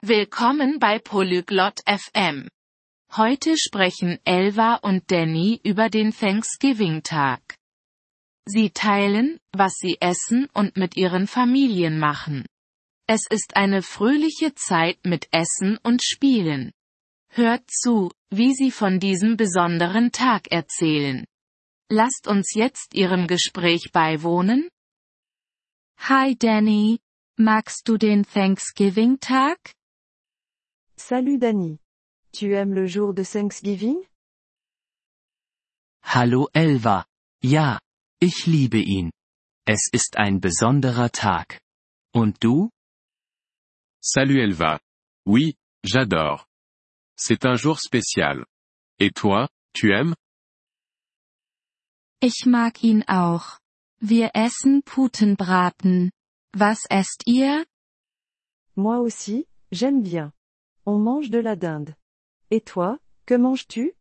Willkommen bei Polyglot FM. Heute sprechen Elva und Danny über den Thanksgiving-Tag. Sie teilen, was sie essen und mit ihren Familien machen. Es ist eine fröhliche Zeit mit Essen und Spielen. Hört zu, wie sie von diesem besonderen Tag erzählen. Lasst uns jetzt ihrem Gespräch beiwohnen. Hi Danny, magst du den Thanksgiving-Tag? Salut Danny. Tu aimes le jour de Thanksgiving? Hallo Elva. Ja, ich liebe ihn. Es ist ein besonderer Tag. Und du? Salut Elva. Oui, j'adore. C'est un jour spécial. Et toi, tu aimes? Ich mag ihn auch. Wir essen Putenbraten. Was esst ihr? Moi aussi, j'aime bien. On mange de la dinde. Et toi, que manges-tu?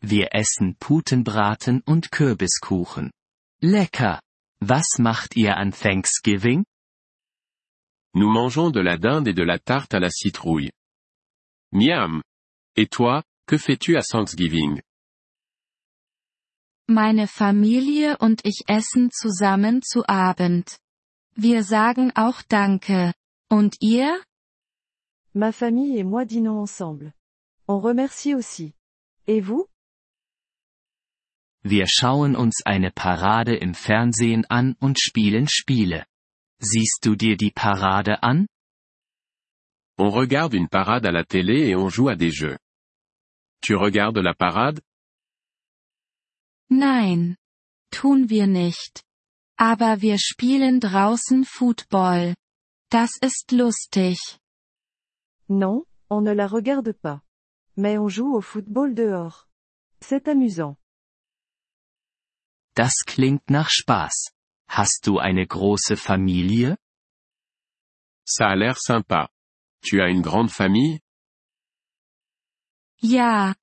Wir essen Putenbraten und Kürbiskuchen. Lecker. Was macht ihr an Thanksgiving? Nous mangeons de la dinde et de la tarte à la citrouille. Miam. Et toi, que fais-tu à Thanksgiving? Meine Familie und ich essen zusammen zu Abend. Wir sagen auch Danke. Und ihr? Ma famille et moi dînons ensemble. On remercie aussi. Et vous? Wir schauen uns eine Parade im Fernsehen an und spielen Spiele. Siehst du dir die Parade an? On regarde une parade à la télé et on joue à des jeux. Tu regardes la parade? Nein. Tun wir nicht. Aber wir spielen draußen Football. Das ist lustig. Non, on ne la regarde pas. Mais on joue au football dehors. C'est amusant. Das klingt nach Spaß. Hast du eine große Familie? Ça a l'air sympa. Tu as une grande famille? Ja.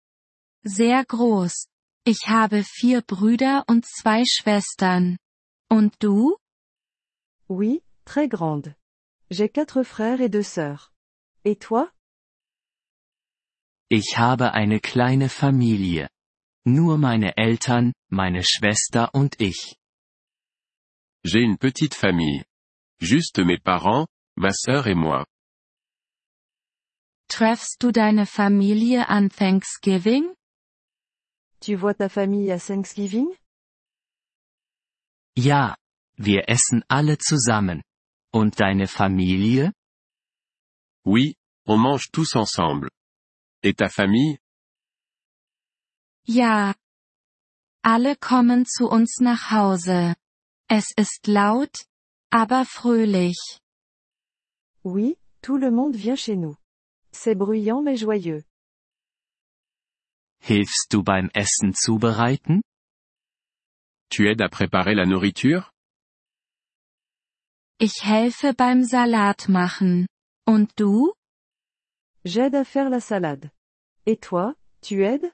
Sehr groß. Ich habe vier Brüder und zwei Schwestern. Und du? Oui, très grande. J'ai quatre frères et deux sœurs. Et toi? Ich habe eine kleine Familie. Nur meine Eltern, meine Schwester und ich. J'ai une petite famille. Juste mes parents, ma sœur et moi. Treffst du deine Familie an Thanksgiving? Tu vois ta famille à Thanksgiving? Ja. Wir essen alle zusammen. Und deine Familie? Oui, on mange tous ensemble. Et ta famille? Ja. Alle kommen zu uns nach Hause. Es ist laut, aber fröhlich. Oui, tout le monde vient chez nous. C'est bruyant mais joyeux. Hilfst du beim Essen zubereiten? Tu aides à préparer la nourriture? Ich helfe beim Salat machen. Und du? J'aide à faire la salade. Et toi, tu aides?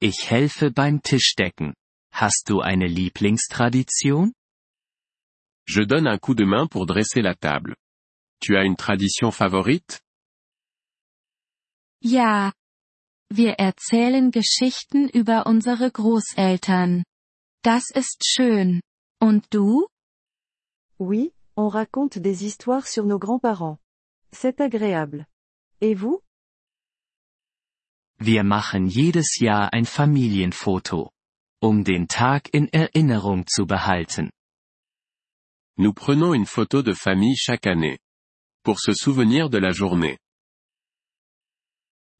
Ich helfe beim Tischdecken. Hast du eine Lieblingstradition? Je donne un coup de main pour dresser la table. Tu as une tradition favorite? Ja. Wir erzählen Geschichten über unsere Großeltern. Das ist schön. Und du? Oui, on raconte des histoires sur nos grands-parents. C'est agréable. Et vous? Wir machen jedes Jahr ein Familienfoto. Um den Tag in Erinnerung zu behalten. Nous prenons une photo de famille chaque année. Pour se souvenir de la journée.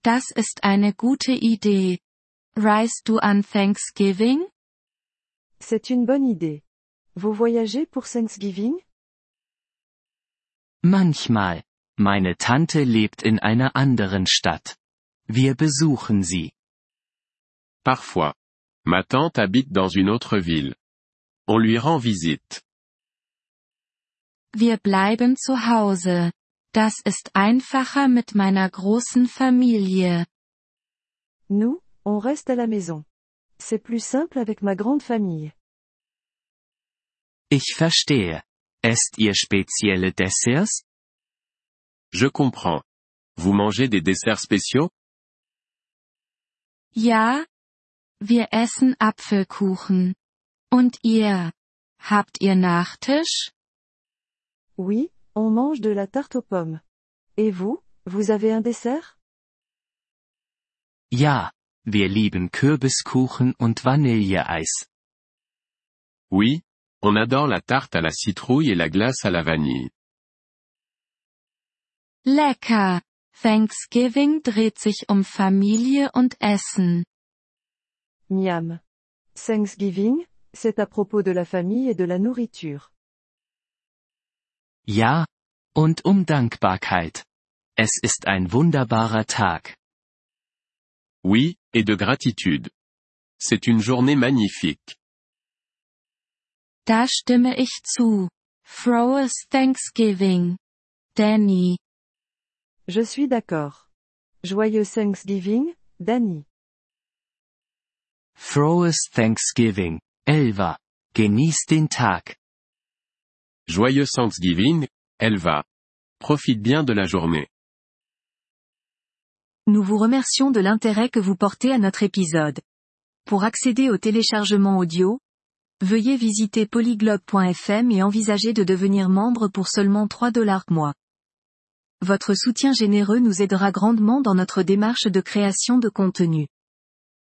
Das ist eine gute Idee. Reist du an Thanksgiving? C'est une bonne idée. Vous voyagez pour Thanksgiving? Manchmal. Meine Tante lebt in einer anderen Stadt. Wir besuchen sie. Parfois. Ma tante habite dans une autre ville. On lui rend visite. Wir bleiben zu Hause. Das ist einfacher mit meiner großen Familie. Nous, on reste à la maison. C'est plus simple avec ma grande famille. Ich verstehe. Esst ihr spezielle Desserts? Je comprends. Vous mangez des desserts spéciaux? Ja. Wir essen Apfelkuchen. Und ihr? Habt ihr Nachtisch? Oui, on mange de la tarte aux pommes. Et vous, vous avez un dessert? Ja. Wir lieben Kürbiskuchen und Vanilleeis. Oui, on adore la tarte à la citrouille et la glace à la vanille. Lecker. Thanksgiving dreht sich um Familie und Essen. Miam. Thanksgiving, c'est à propos de la famille et de la nourriture. Ja. Und um Dankbarkeit. Es ist ein wunderbarer Tag. Oui, et de gratitude. C'est une journée magnifique. Da stimme ich zu. Frohes Thanksgiving. Danny. Je suis d'accord. Joyeux Thanksgiving, Danny. Frohes Thanksgiving, Elva. Genieß den Tag. Joyeux Thanksgiving, Elva. Profite bien de la journée. Nous vous remercions de l'intérêt que vous portez à notre épisode. Pour accéder au téléchargement audio, veuillez visiter polyglobe.fm et envisager de devenir membre pour seulement 3 dollars mois. Votre soutien généreux nous aidera grandement dans notre démarche de création de contenu.